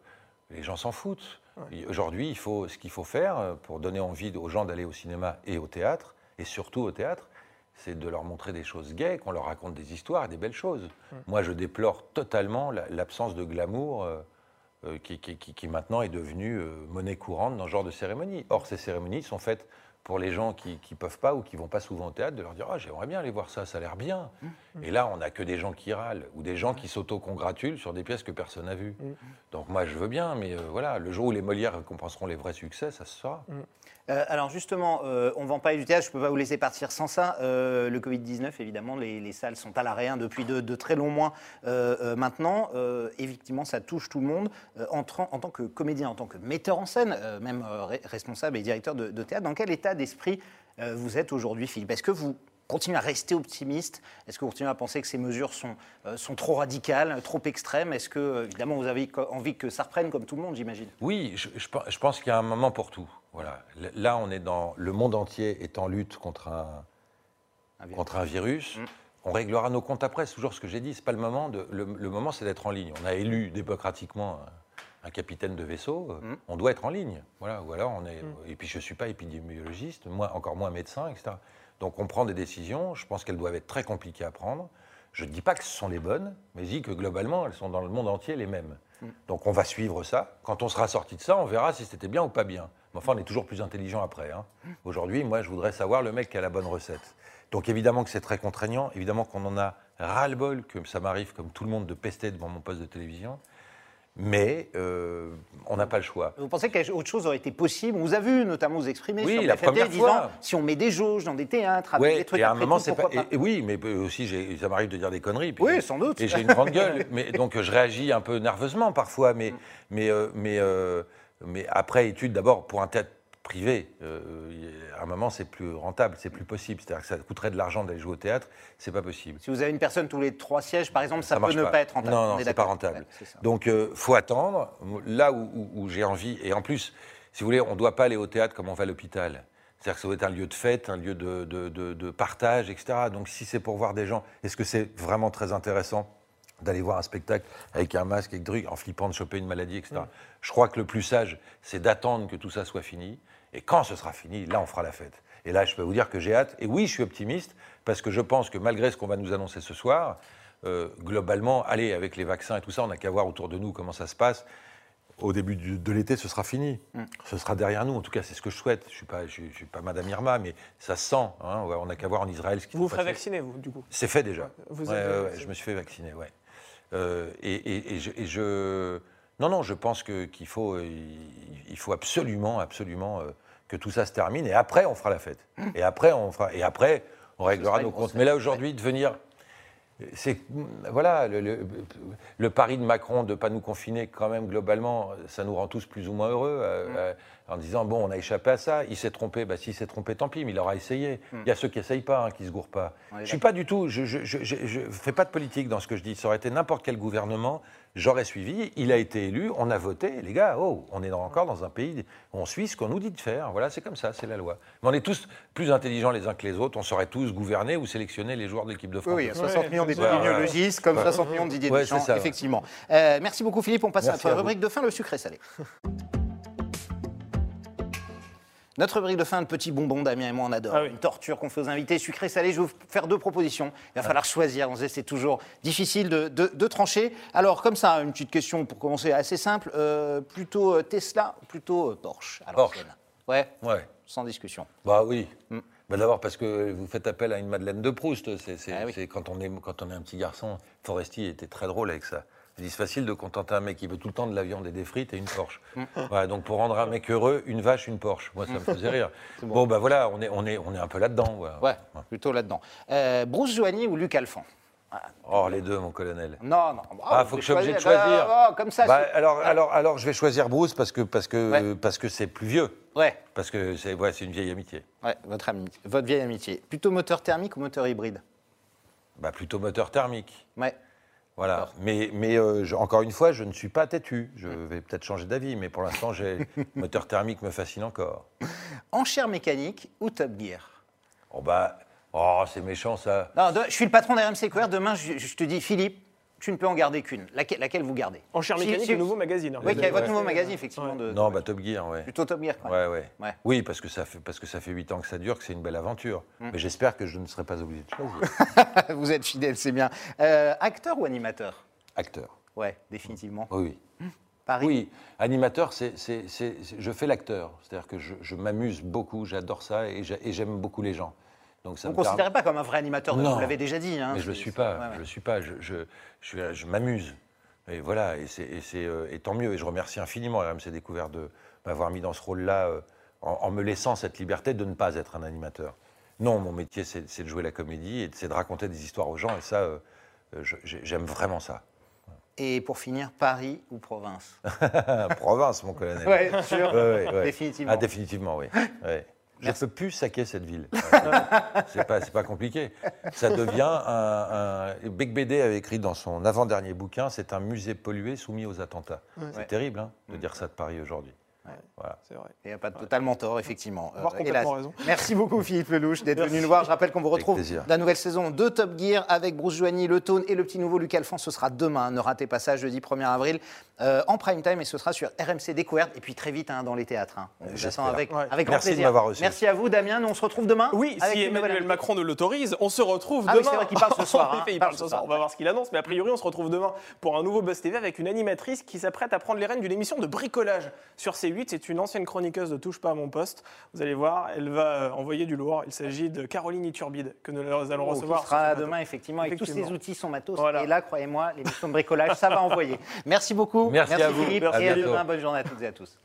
les gens s'en foutent. Aujourd'hui, il faut, ce qu'il faut faire euh, pour donner envie aux gens d'aller au cinéma et au théâtre, et surtout au théâtre, c'est de leur montrer des choses gaies, qu'on leur raconte des histoires et des belles choses. Moi, je déplore totalement la- l'absence de glamour euh, euh, qui, qui- qui- qui maintenant est devenue euh, monnaie courante dans ce genre de cérémonie. Or, ces cérémonies sont faites pour les gens qui ne peuvent pas ou qui vont pas souvent au théâtre, de leur dire Ah, j'aimerais bien aller voir ça, ça a l'air bien. Et là, on n'a que des gens qui râlent ou des gens qui s'auto-congratulent sur des pièces que personne n'a vues. Donc, moi, je veux bien, mais euh, voilà, le jour où les Molières récompenseront les vrais succès, ça se saura. Euh, alors justement, euh, on ne vend pas du théâtre, je ne peux pas vous laisser partir sans ça. Euh, le Covid-19, évidemment, les, les salles sont à l'arrêt hein, depuis de, très longs mois maintenant. Effectivement, ça touche tout le monde. En, tant que comédien, en tant que metteur en scène, même re- responsable et directeur de, de théâtre, dans quel état d'esprit vous êtes aujourd'hui, Philippe? Est-ce que vous continuez à rester optimiste Est-ce que vous continuez à penser que ces mesures sont, euh, sont trop radicales, trop extrêmes? Est-ce que, euh, évidemment, vous avez envie que ça reprenne comme tout le monde, j'imagine? Oui, je, je pe- je pense qu'il y a un moment pour tout. Voilà. Là, on est dans le monde entier est en lutte contre un, Un virus. contre un virus. Mm. On réglera nos comptes après. C'est toujours ce que j'ai dit. C'est pas le moment. De, le, le moment, c'est d'être en ligne. On a élu démocratiquement un, capitaine de vaisseau. Mm. On doit être en ligne. Voilà. Ou alors on est. Et puis je suis pas épidémiologiste, moi encore moins médecin, etc. Donc on prend des décisions. Je pense qu'elles doivent être très compliquées à prendre. Je ne dis pas que ce sont les bonnes, mais je dis que globalement, elles sont dans le monde entier les mêmes. Donc on va suivre ça. Quand on sera sorti de ça, on verra si c'était bien ou pas bien. Mais enfin, on est toujours plus intelligent après. hein. Aujourd'hui, moi, je voudrais savoir le mec qui a la bonne recette. Donc évidemment que c'est très contraignant, évidemment qu'on en a ras-le-bol, que ça m'arrive comme tout le monde de pester devant mon poste de télévision. Mais euh, on n'a pas le choix. Vous pensez qu'autre chose aurait été possible On vous a vu notamment vous exprimer Oui, sur la première disant fois. si on met des jauges dans des théâtres avec des trucs et à un moment, c'est pas. pourquoi et- et oui, mais euh, aussi, ça m'arrive de dire des conneries. puis Oui, sans doute. Et j'ai une grande gueule. Mais, donc, je réagis un peu nerveusement parfois. Mais, mais, euh, mais, euh, mais après étude, d'abord, pour un théâtre privé, euh, à un moment, c'est plus rentable, c'est plus possible. C'est-à-dire que ça coûterait de l'argent d'aller jouer au théâtre, c'est pas possible. Si vous avez une personne tous les trois sièges, par exemple, ça, peut ne pas. être rentable. Non, On non, est c'est pas rentable. Ouais. Donc, il faut attendre. Là où, où- où j'ai envie, et en plus, si vous voulez, on ne doit pas aller au théâtre comme on va à l'hôpital. C'est-à-dire que ça doit être un lieu de fête, un lieu de, de- de- de partage, etc. Donc, si c'est pour voir des gens, est-ce que c'est vraiment très intéressant d'aller voir un spectacle avec un masque, avec des trucs, en flippant de choper une maladie, etc. Mm. Je crois que le plus sage, c'est d'attendre que tout ça soit fini. Et quand ce sera fini, là, on fera la fête. Et là, je peux vous dire que j'ai hâte. Et oui, je suis optimiste, parce que je pense que malgré ce qu'on va nous annoncer ce soir, euh, globalement, allez, avec les vaccins et tout ça, on n'a qu'à voir autour de nous comment ça se passe. au début du- de l'été, ce sera fini. Mm. Ce sera derrière nous. En tout cas, c'est ce que je souhaite. Je suis pas, je, je suis pas Madame Irma, mais ça se sent. hein. On n'a qu'à voir en Israël ce qui Vous vous ferez vacciner, vous, du coup C'est fait déjà. Vous Ouais, êtes- ouais, ouais, je me suis fait vacciner, ouais. Euh, et, et- et je, et je- non, non, je pense qu'il faut, euh, il, il faut absolument, absolument euh, que tout ça se termine. Et après, on fera la fête. Et après, on fera, et après, on réglera nos comptes. Mais là, aujourd'hui, de venir, c'est voilà, le, le- le pari de Macron de pas nous confiner, quand même, globalement, ça nous rend tous plus ou moins heureux. euh, euh, en disant bon, on a échappé à ça, il s'est trompé, bah s'il s'est trompé, tant pis, mais il aura essayé. Il y a ceux qui essayent pas, hein, qui se gourrent pas. Je suis pas du tout, je, je fais pas de politique dans ce que je dis. Ça aurait été n'importe quel gouvernement, j'aurais suivi. Il a été élu, on a voté, les gars. Oh, on est dans- encore dans un pays, où on suit ce qu'on nous dit de faire. Voilà, c'est comme ça, c'est la loi. Mais on est tous plus intelligents les uns que les autres. On saurait tous gouverner ou sélectionner les joueurs de l'équipe de France. Oui, oui, 60 Ouais, millions d'épidémiologistes, comme 60 millions de Didier Ouais, Deschamps, c'est ça, ouais. effectivement. Euh, merci beaucoup Philippe, on passe Merci à notre rubrique de fin, le sucré salé. Notre rubrique de fin, de petits bonbons, Damien et moi on adore. Ah oui. Une torture qu'on fait aux invités, sucré salé. Je vais vous faire deux propositions. Il va falloir choisir. On sait, c'est toujours difficile de, de- de trancher. Alors comme ça, une petite question pour commencer assez simple. Euh, plutôt euh, Tesla, ou plutôt euh, Porsche? Porsche. Ouais, Ouais. sans discussion. Bah oui. Mm. Bah D'abord parce que vous faites appel à une Madeleine de Proust. C'est Ah oui. quand, on est, quand on est un petit garçon. Forestier était très drôle avec ça. C'est facile de contenter un mec qui veut tout le temps de la viande et des frites et une Porsche. Mm. Voilà, donc pour rendre un mec heureux, une vache, une Porsche. Moi, ça me faisait rire. bon. bah voilà, on est, on est, on est un peu là-dedans. voilà. Ouais, plutôt là-dedans. Euh, Bruce Joigny ou Luc Alphand? Oh, les deux, mon colonel. Non, non. Ah, vous faut que je sois obligé de choisir. Ah, oh, comme ça. Bah, alors, alors, alors, je vais choisir Bruce parce que parce que Ouais. parce que c'est plus vieux. Ouais, Parce que c'est ouais, c'est une vieille amitié. ouais, votre, ami- votre vieille amitié. Plutôt moteur thermique ou moteur hybride? Bah plutôt moteur thermique. Ouais. Voilà. Mais, mais euh, je- encore une fois, je ne suis pas têtu. Je vais peut-être changer d'avis, mais pour l'instant, j'ai moteur thermique me fascine encore. Enchère mécanique ou Top Gear? Oh bah, oh c'est méchant ça. Non, de- je suis le patron d'RMC QR. Demain, je, je te dis, Philippe, tu ne peux en garder qu'une. Laquelle, laquelle vous gardez? Enchère Si- mécanique, si- le nouveau magazine. hein. Oui, qui est votre Ouais. nouveau magazine, effectivement. De, Non, bah Top Gear, ouais. Plutôt Top Gear, quoi. Ouais, ouais. Ouais. Oui, parce que ça fait parce que ça fait huit ans que ça dure, que c'est une belle aventure. Mm. Mais j'espère que je ne serai pas obligé de choisir. vous êtes fidèle, c'est bien. Euh, acteur ou animateur? Acteur. Ouais, définitivement. Oui, oui. Paris Oui, animateur, c'est, c'est- c'est- c'est- je fais l'acteur. C'est-à-dire que je, je m'amuse beaucoup, j'adore ça et j'aime beaucoup les gens. Donc ça Vous ne me considérez pas comme un vrai animateur, Non. vous l'avez déjà dit. hein, Mais je le c'est- suis pas. ouais, ouais. Je le suis pas. Je, je, je, suis- je m'amuse. Et voilà. Et, c'est, et, c'est, euh, et tant mieux. Et je remercie infiniment RMC Découvert de m'avoir mis dans ce rôle-là, euh, en, en me laissant cette liberté de ne pas être un animateur. Non, mon métier, c'est, c'est de jouer la comédie et c'est de raconter des histoires aux gens. Et ça, euh, euh, j'aime vraiment ça. Et pour finir, Paris ou province? Province, mon colonel. Ouais, sûr. Ouais, ouais, ouais. Définitivement. Ah, définitivement, oui. Je ne peux plus saquer cette ville. c'est pas, pas compliqué. Ça devient un, un. Beck BD avait écrit dans son avant-dernier bouquin c'est un musée pollué soumis aux attentats. C'est Ouais. terrible hein, de dire ça de Paris aujourd'hui. Ouais. Voilà. C'est vrai. Il n'y a pas totalement tort, effectivement. Avoir Euh, complètement hélas. raison. Merci beaucoup, Philippe Lelouch, d'être venu nous voir. Je rappelle qu'on vous retrouve la nouvelle saison de Top Gear avec Bruce Joigny, Le Tone et le petit nouveau Luc Alphonse. Ce sera demain. Ne ratez pas ça, jeudi 1er avril, euh, en prime time. Et ce sera sur RMC Découverte. Et puis très vite hein, dans les théâtres. hein. On vous attend avec, Ouais. avec grand Merci de plaisir. m'avoir reçu. Merci à vous, Damien. Nous, on se retrouve demain. Oui, si Emmanuel. Macron nous l'autorise, on se retrouve Ah oui, demain. c'est vrai qu'il parle ce soir, hein. il parle ce. On va voir ce qu'il annonce, mais a priori, on se retrouve demain pour un nouveau Buzz TV avec une animatrice qui s'apprête à prendre les rênes d'une émission de bricolage sur C8. C'est une ancienne chroniqueuse de Touche pas à mon poste. Vous allez voir, elle va euh, envoyer du lourd. Il s'agit de Caroline Iturbide que nous allons Oh, recevoir. qui sera demain, effectivement, avec tous ces outils, son matos. Voilà. Et là, croyez-moi, l'émission de bricolage, ça va envoyer. Merci beaucoup. Merci, à vous. Philippe et à demain. Bonne journée à toutes et à tous.